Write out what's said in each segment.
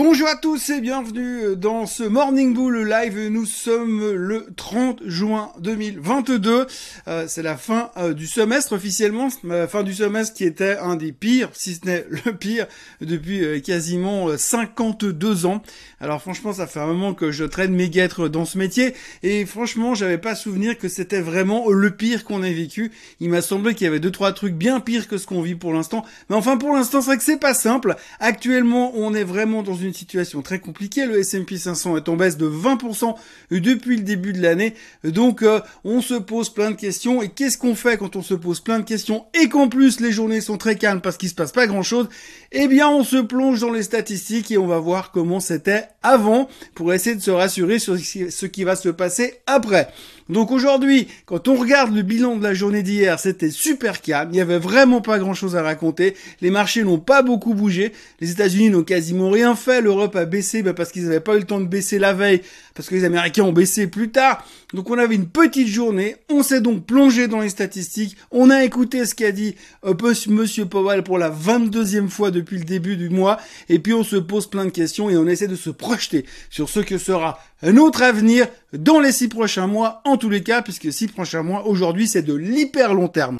Bonjour à tous et bienvenue dans ce Morning Bull Live. Nous sommes le 30 juin 2022. Euh, c'est la fin euh, du semestre officiellement, la fin du semestre qui était un des pires, si ce n'est le pire, depuis euh, quasiment 52 ans. Alors franchement, ça fait un moment que je traîne mes guêtres dans ce métier et franchement, j'avais pas souvenir que c'était vraiment le pire qu'on ait vécu. Il m'a semblé qu'il y avait deux trois trucs bien pires que ce qu'on vit pour l'instant. Mais enfin, pour l'instant, c'est vrai que c'est pas simple. Actuellement, on est vraiment dans une situation très compliquée. Le S&P 500 est en baisse de 20% depuis le début de l'année. Donc euh, on se pose plein de questions. Et qu'est-ce qu'on fait quand on se pose plein de questions et qu'en plus les journées sont très calmes parce qu'il se passe pas grand-chose? Eh bien on se plonge dans les statistiques et on va voir comment c'était avant pour essayer de se rassurer sur ce qui va se passer après. Donc aujourd'hui, quand on regarde le bilan de la journée d'hier, c'était super calme. Il n'y avait vraiment pas grand chose à raconter. Les marchés n'ont pas beaucoup bougé. Les États-Unis n'ont quasiment rien fait. L'Europe a baissé bah, parce qu'ils n'avaient pas eu le temps de baisser la veille, parce que les Américains ont baissé plus tard. Donc on avait une petite journée. On s'est donc plongé dans les statistiques. On a écouté ce qu'a dit euh, Monsieur Powell pour la 22e fois depuis le début du mois. Et puis on se pose plein de questions et on essaie de se projeter sur ce que sera un autre avenir dans les six prochains mois, en tous les cas, puisque six prochains mois, aujourd'hui, c'est de l'hyper long terme.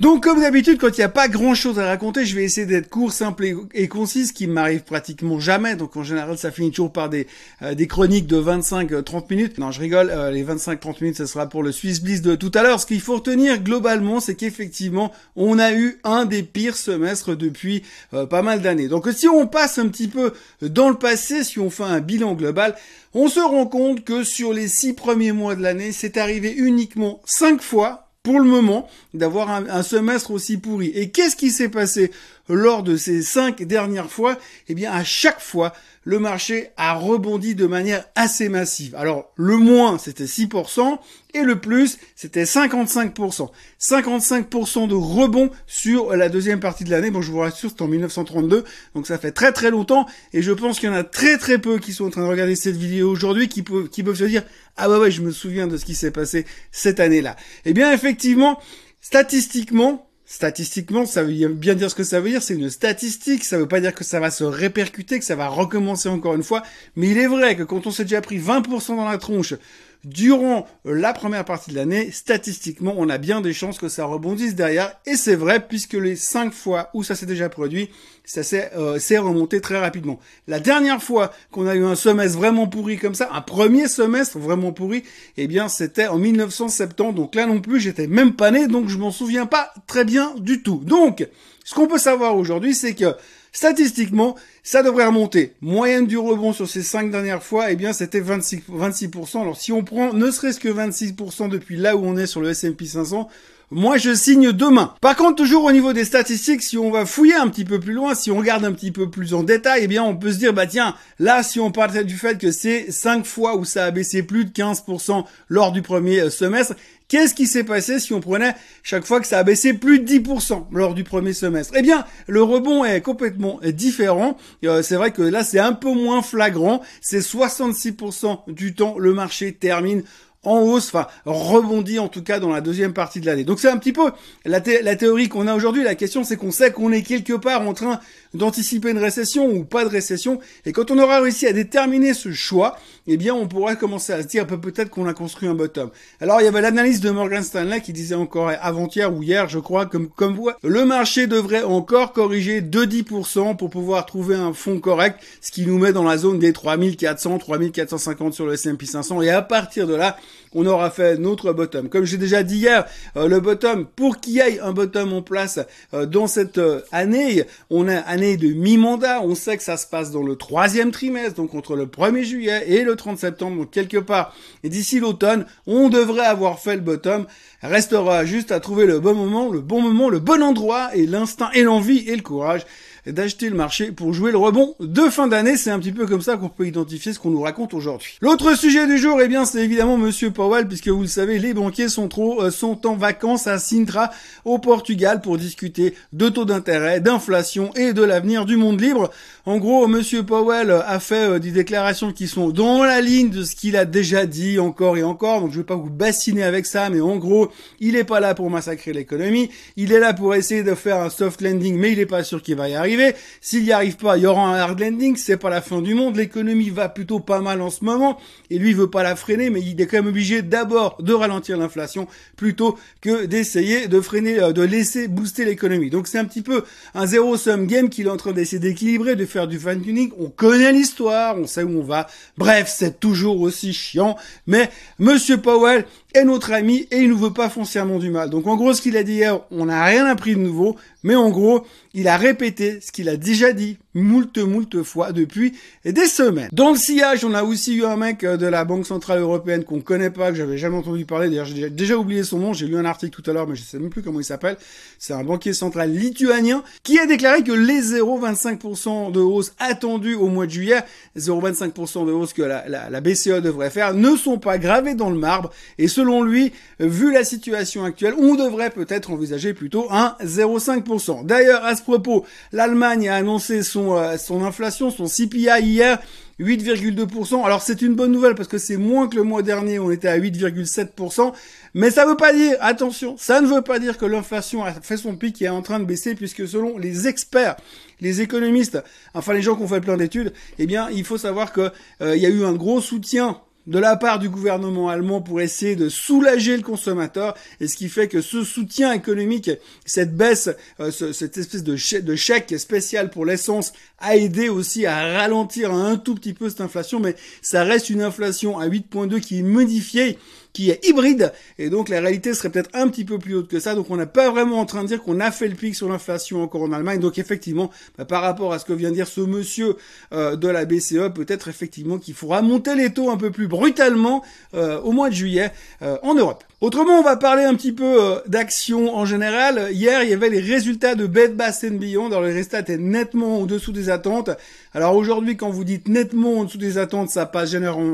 Donc comme d'habitude, quand il n'y a pas grand-chose à raconter, je vais essayer d'être court, simple et, concis, ce qui m'arrive pratiquement jamais. Donc en général, ça finit toujours par des, euh, chroniques de 25-30 euh, minutes. Non, je rigole, euh, les 25-30 minutes, ce sera pour le Swiss Bliss de tout à l'heure. Ce qu'il faut retenir globalement, c'est qu'effectivement, on a eu un des pires semestres depuis pas mal d'années. Donc si on passe un petit peu dans le passé, si on fait un bilan global, on se rend compte que sur les six premiers mois de l'année, c'est arrivé uniquement cinq fois pour le moment d'avoir un, semestre aussi pourri. Et qu'est-ce qui s'est passé lors de ces cinq dernières fois? Eh bien, à chaque fois, le marché a rebondi de manière assez massive. Alors, le moins, c'était 6%, et le plus, c'était 55%. 55% de rebond sur la deuxième partie de l'année. Bon, je vous rassure, c'est en 1932, donc ça fait très très longtemps, et je pense qu'il y en a très très peu qui sont en train de regarder cette vidéo aujourd'hui, qui peuvent, qui peuvent se dire, ah bah ouais, je me souviens de ce qui s'est passé cette année-là. Eh bien, effectivement, statistiquement, statistiquement, ça veut bien dire ce que ça veut dire, c'est une statistique, ça veut pas dire que ça va se répercuter, que ça va recommencer encore une fois, mais il est vrai que quand on s'est déjà pris 20% dans la tronche durant la première partie de l'année, statistiquement, on a bien des chances que ça rebondisse derrière. Et c'est vrai, puisque les cinq fois où ça s'est déjà produit, ça s'est euh, remonté très rapidement. La dernière fois qu'on a eu un semestre vraiment pourri comme ça, un premier semestre vraiment pourri, eh bien, c'était en 1970. Donc là non plus, j'étais même pas né, donc je m'en souviens pas très bien du tout. Donc, ce qu'on peut savoir aujourd'hui, c'est que Statistiquement, ça devrait remonter. Moyenne du rebond sur ces cinq dernières fois, eh bien, c'était 26%. 26%. Alors, si on prend ne serait-ce que 26% depuis là où on est sur le S&P 500, moi je signe demain. Par contre, toujours au niveau des statistiques, si on va fouiller un petit peu plus loin, si on regarde un petit peu plus en détail, eh bien on peut se dire, bah tiens, là si on partait du fait que c'est 5 fois où ça a baissé plus de 15% lors du premier euh, semestre, Qu'est-ce qui s'est passé si on prenait chaque fois que ça a baissé plus de 10% lors du premier semestre? Eh bien, le rebond est complètement différent. Euh, c'est vrai que là, c'est un peu moins flagrant. C'est 66% du temps, le marché termine en hausse, enfin rebondit en tout cas dans la deuxième partie de l'année. Donc c'est un petit peu la, la théorie qu'on a aujourd'hui. La question c'est qu'on sait qu'on est quelque part en train d'anticiper une récession ou pas de récession. Et quand on aura réussi à déterminer ce choix, eh bien on pourrait commencer à se dire peut-être qu'on a construit un bottom. Alors il y avait l'analyse de Morgan Stanley qui disait encore avant-hier ou hier je crois comme comme vous, le marché devrait encore corriger de 10% pour pouvoir trouver un fond correct, ce qui nous met dans la zone des 3400, 3450 sur le S&P 500 et à partir de là, on aura fait notre bottom. Comme j'ai déjà dit hier, euh, le bottom, pour qu'il y ait un bottom en place euh, dans cette euh, année, on a année de mi-mandat, on sait que ça se passe dans le troisième trimestre, donc entre le 1er juillet et le 30 septembre, donc quelque part, et d'ici l'automne, on devrait avoir fait le bottom. Restera juste à trouver le bon moment, le bon moment, le bon endroit, et l'instinct et l'envie et le courage d'acheter le marché pour jouer le rebond de fin d'année. C'est un petit peu comme ça qu'on peut identifier ce qu'on nous raconte aujourd'hui. L'autre sujet du jour, eh bien, c'est évidemment Monsieur Powell, puisque vous le savez, les banquiers sont trop euh, sont en vacances à Sintra au Portugal pour discuter de taux d'intérêt, d'inflation et de l'avenir du monde libre. En gros, Monsieur Powell a fait euh, des déclarations qui sont dans la ligne de ce qu'il a déjà dit encore et encore. Donc je vais pas vous bassiner avec ça, mais en gros, il est pas là pour massacrer l'économie. Il est là pour essayer de faire un soft landing, mais il est pas sûr qu'il va y arriver. S'il y arrive pas, il y aura un hard landing. C'est pas la fin du monde. L'économie va plutôt pas mal en ce moment, et lui il veut pas la freiner, mais il est quand même obligé d'abord de ralentir l'inflation plutôt que d'essayer de freiner, euh, de laisser booster l'économie. Donc c'est un petit peu un zéro sum game qu'il est en train d'essayer d'équilibrer, de faire du fine tuning. On connaît l'histoire, on sait où on va. Bref, c'est toujours aussi chiant. Mais Monsieur Powell est notre ami et il nous veut pas foncièrement du mal. Donc en gros, ce qu'il a dit hier, on n'a rien appris de nouveau, mais en gros, il a répété ce qu'il a déjà dit moult moult fois depuis des semaines. Dans le sillage, on a aussi eu un mec euh, de la Banque Centrale Européenne qu'on connaît pas, que j'avais jamais entendu parler. D'ailleurs, j'ai déjà oublié son nom. J'ai lu un article tout à l'heure, mais je sais même plus comment il s'appelle. C'est un banquier central lituanien qui a déclaré que les 0,25% de hausse attendus au mois de juillet, 0,25% de hausse que la BCE devrait faire, ne sont pas gravés dans le marbre et selon lui, vu la situation actuelle, on devrait peut-être envisager plutôt un 0,5%. D'ailleurs, à ce propos, l'Allemagne a annoncé son, euh, inflation, son CPI hier, 8,2%. Alors c'est une bonne nouvelle parce que c'est moins que le mois dernier, on était à 8,7%. Mais ça veut pas dire, attention, ça ne veut pas dire que l'inflation a fait son pic et est en train de baisser puisque selon les experts, les économistes, enfin les gens qui ont fait plein d'études, eh bien il faut savoir que euh, y a eu un gros soutien de la part du gouvernement allemand pour essayer de soulager le consommateur, et ce qui fait que ce soutien économique, cette baisse, euh, cette espèce de, chèque, de chèque spécial pour l'essence, a aidé aussi à ralentir un tout petit peu cette inflation, mais ça reste une inflation à 8.2 qui est modifiée qui est hybride, et donc la réalité serait peut-être un petit peu plus haute que ça, donc on n'est pas vraiment en train de dire qu'on a fait le pic sur l'inflation encore en Allemagne, donc effectivement, bah, par rapport à ce que vient dire ce monsieur euh, de la BCE, peut-être effectivement qu'il faudra monter les taux un peu plus brutalement euh, au mois de juillet euh, en Europe. Autrement, on va parler un petit peu euh, d'action en général. Hier, il y avait les résultats de Bed Bath Beyond. Alors, les résultats étaient nettement au-dessous des attentes. Alors aujourd'hui, quand vous dites nettement en dessous des attentes, ça passe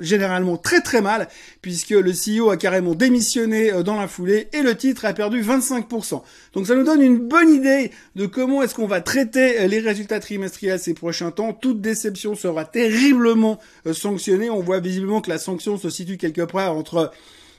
généralement très très mal, puisque le CEO a carrément démissionné euh, dans la foulée et le titre a perdu 25%. Donc ça nous donne une bonne idée de comment est-ce qu'on va traiter euh, les résultats trimestriels ces prochains temps. Toute déception sera terriblement sanctionnée. On voit visiblement que la sanction se situe quelque part entre,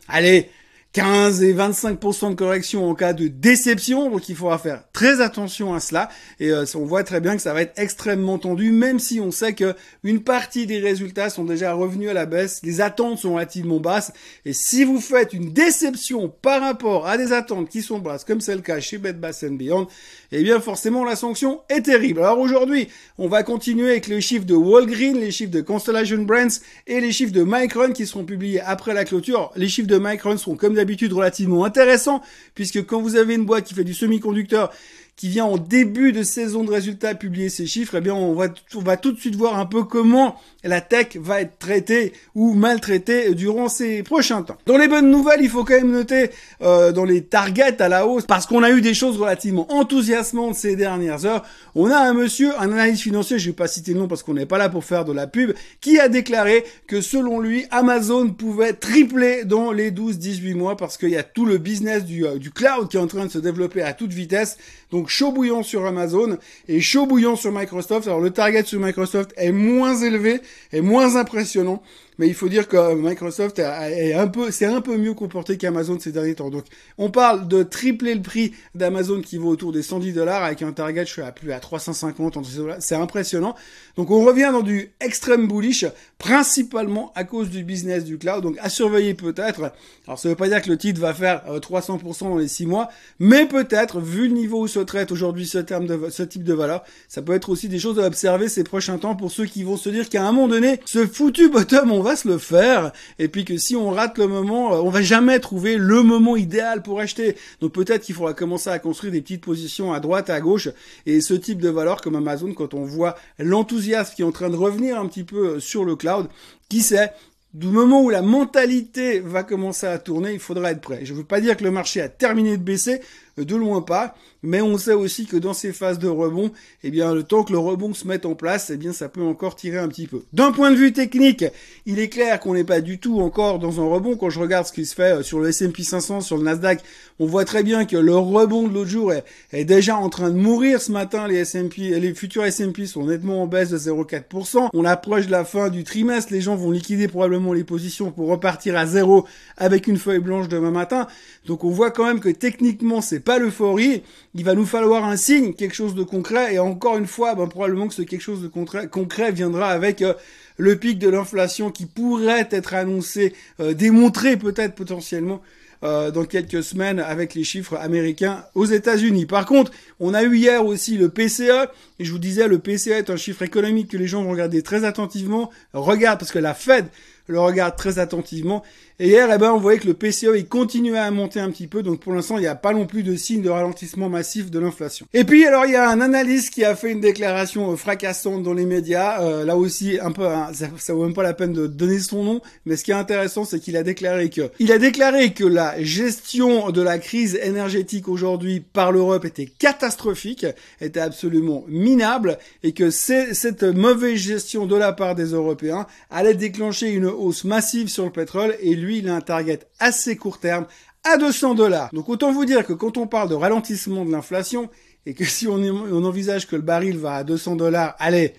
allez, 15 et 25% de correction en cas de déception, donc il faudra faire très attention à cela. Et euh, on voit très bien que ça va être extrêmement tendu, même si on sait que une partie des résultats sont déjà revenus à la baisse, les attentes sont relativement basses. Et si vous faites une déception par rapport à des attentes qui sont basses, comme c'est le cas chez Bed Bath Beyond, eh bien forcément la sanction est terrible. Alors aujourd'hui, on va continuer avec les chiffres de Walgreen, les chiffres de Constellation Brands et les chiffres de Micron qui seront publiés après la clôture. Les chiffres de Micron seront comme d'habitude relativement intéressants puisque quand vous avez une boîte qui fait du semi-conducteur qui vient en début de saison de résultats publier ses chiffres, eh bien on va, on va tout de suite voir un peu comment la tech va être traitée ou maltraitée durant ces prochains temps. Dans les bonnes nouvelles, il faut quand même noter euh, dans les targets à la hausse, parce qu'on a eu des choses relativement enthousiasmantes ces dernières heures. On a un monsieur, un analyste financier, je vais pas citer le nom parce qu'on n'est pas là pour faire de la pub, qui a déclaré que selon lui, Amazon pouvait tripler dans les 12-18 mois parce qu'il y a tout le business du, euh, du cloud qui est en train de se développer à toute vitesse. Donc chaud bouillant sur Amazon et chaud bouillant sur Microsoft. Alors le target sur Microsoft est moins élevé, est moins impressionnant mais il faut dire que Microsoft est un peu, c'est un peu mieux comporté qu'Amazon ces derniers temps. Donc, on parle de tripler le prix d'Amazon qui vaut autour des 110 dollars avec un target, je suis à plus à 350, c'est impressionnant. Donc, on revient dans du extrême bullish, principalement à cause du business du cloud. Donc, à surveiller peut-être. Alors, ça veut pas dire que le titre va faire 300% euh, dans les 6 mois, mais peut-être, vu le niveau où se traite aujourd'hui ce terme de, ce type de valeur, ça peut être aussi des choses à observer ces prochains temps pour ceux qui vont se dire qu'à un moment donné, ce foutu bottom, on va se le faire, et puis que si on rate le moment, euh, on va jamais trouver le moment idéal pour acheter. Donc peut-être qu'il faudra commencer à construire des petites positions à droite, à gauche, et ce type de valeur comme Amazon, quand on voit l'enthousiasme qui est en train de revenir un petit peu euh, sur le cloud, qui sait, du moment où la mentalité va commencer à tourner, il faudra être prêt. Je ne veux pas dire que le marché a terminé de baisser, de loin pas. Mais on sait aussi que dans ces phases de rebond, eh bien, le temps que le rebond se mette en place, eh bien, ça peut encore tirer un petit peu. D'un point de vue technique, il est clair qu'on n'est pas du tout encore dans un rebond. Quand je regarde ce qui se fait euh, sur le S&P 500, sur le Nasdaq, on voit très bien que le rebond de l'autre jour est, déjà en train de mourir ce matin. Les S&P, les futurs S&P sont nettement en baisse de 0,4%. On approche de la fin du trimestre. Les gens vont liquider probablement les positions pour repartir à zéro avec une feuille blanche demain matin. Donc on voit quand même que techniquement c'est pas l'euphorie il va nous falloir un signe, quelque chose de concret, et encore une fois, ben, probablement que ce quelque chose de concret, viendra avec euh, le pic de l'inflation qui pourrait être annoncé, euh, démontré peut-être potentiellement euh, dans quelques semaines avec les chiffres américains aux États-Unis. Par contre, on a eu hier aussi le PCE, et je vous disais, le PCE est un chiffre économique que les gens vont regarder très attentivement. Regarde, parce que la Fed le regarde très attentivement. Et hier, eh ben, on voyait que le PCE, il continuait à monter un petit peu. Donc, pour l'instant, il n'y a pas non plus de signe de ralentissement massif de l'inflation. Et puis, alors, il y a un analyste qui a fait une déclaration euh, fracassante dans les médias. Euh, là aussi, un peu, hein, ça, ça vaut même pas la peine de donner son nom. Mais ce qui est intéressant, c'est qu'il a déclaré que, il a déclaré que la gestion de la crise énergétique aujourd'hui par l'Europe était catastrophique, était absolument minable, et que cette mauvaise gestion de la part des Européens allait déclencher une hausse massive sur le pétrole et lui, il a un target assez court terme à 200 dollars. Donc autant vous dire que quand on parle de ralentissement de l'inflation et que si on, envisage que le baril va à 200 dollars, allez,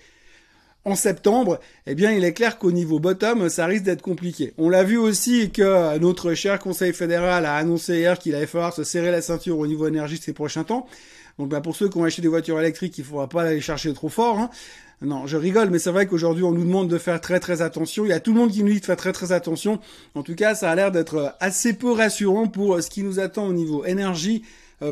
en septembre, eh bien, il est clair qu'au niveau bottom, ça risque d'être compliqué. On l'a vu aussi que notre cher Conseil fédéral a annoncé hier qu'il allait falloir se serrer la ceinture au niveau énergie ces prochains temps. Donc, bah, pour ceux qui ont acheté des voitures électriques, il faudra pas aller chercher trop fort. Hein. Non, je rigole, mais c'est vrai qu'aujourd'hui, on nous demande de faire très très attention. Il y a tout le monde qui nous dit de faire très très attention. En tout cas, ça a l'air d'être assez peu rassurant pour ce qui nous attend au niveau énergie euh,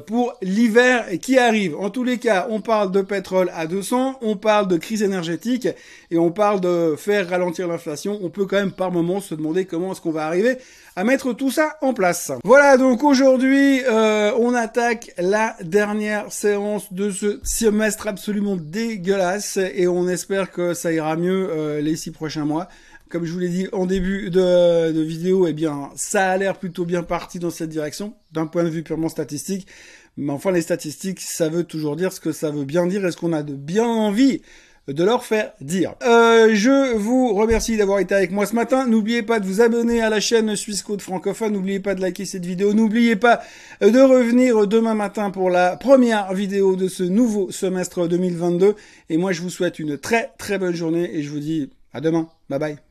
pour l'hiver qui arrive. En tous les cas, on parle de pétrole à 200, on parle de crise énergétique et on parle de faire ralentir l'inflation. On peut quand même par moment se demander comment est-ce qu'on va arriver à mettre tout ça en place. Voilà, donc aujourd'hui, euh, on attaque la dernière séance de ce semestre absolument dégueulasse et on espère que ça ira mieux euh, les six prochains mois. Comme je vous l'ai dit en début de, de vidéo, eh bien, ça a l'air plutôt bien parti dans cette direction, d'un point de vue purement statistique. Mais enfin, les statistiques, ça veut toujours dire ce que ça veut bien dire. Est-ce qu'on a de bien envie de leur faire dire. Euh, je vous remercie d'avoir été avec moi ce matin. N'oubliez pas de vous abonner à la chaîne Suisse Code francophone. N'oubliez pas de liker cette vidéo. N'oubliez pas de revenir demain matin pour la première vidéo de ce nouveau semestre 2022. Et moi, je vous souhaite une très très bonne journée et je vous dis à demain. Bye bye.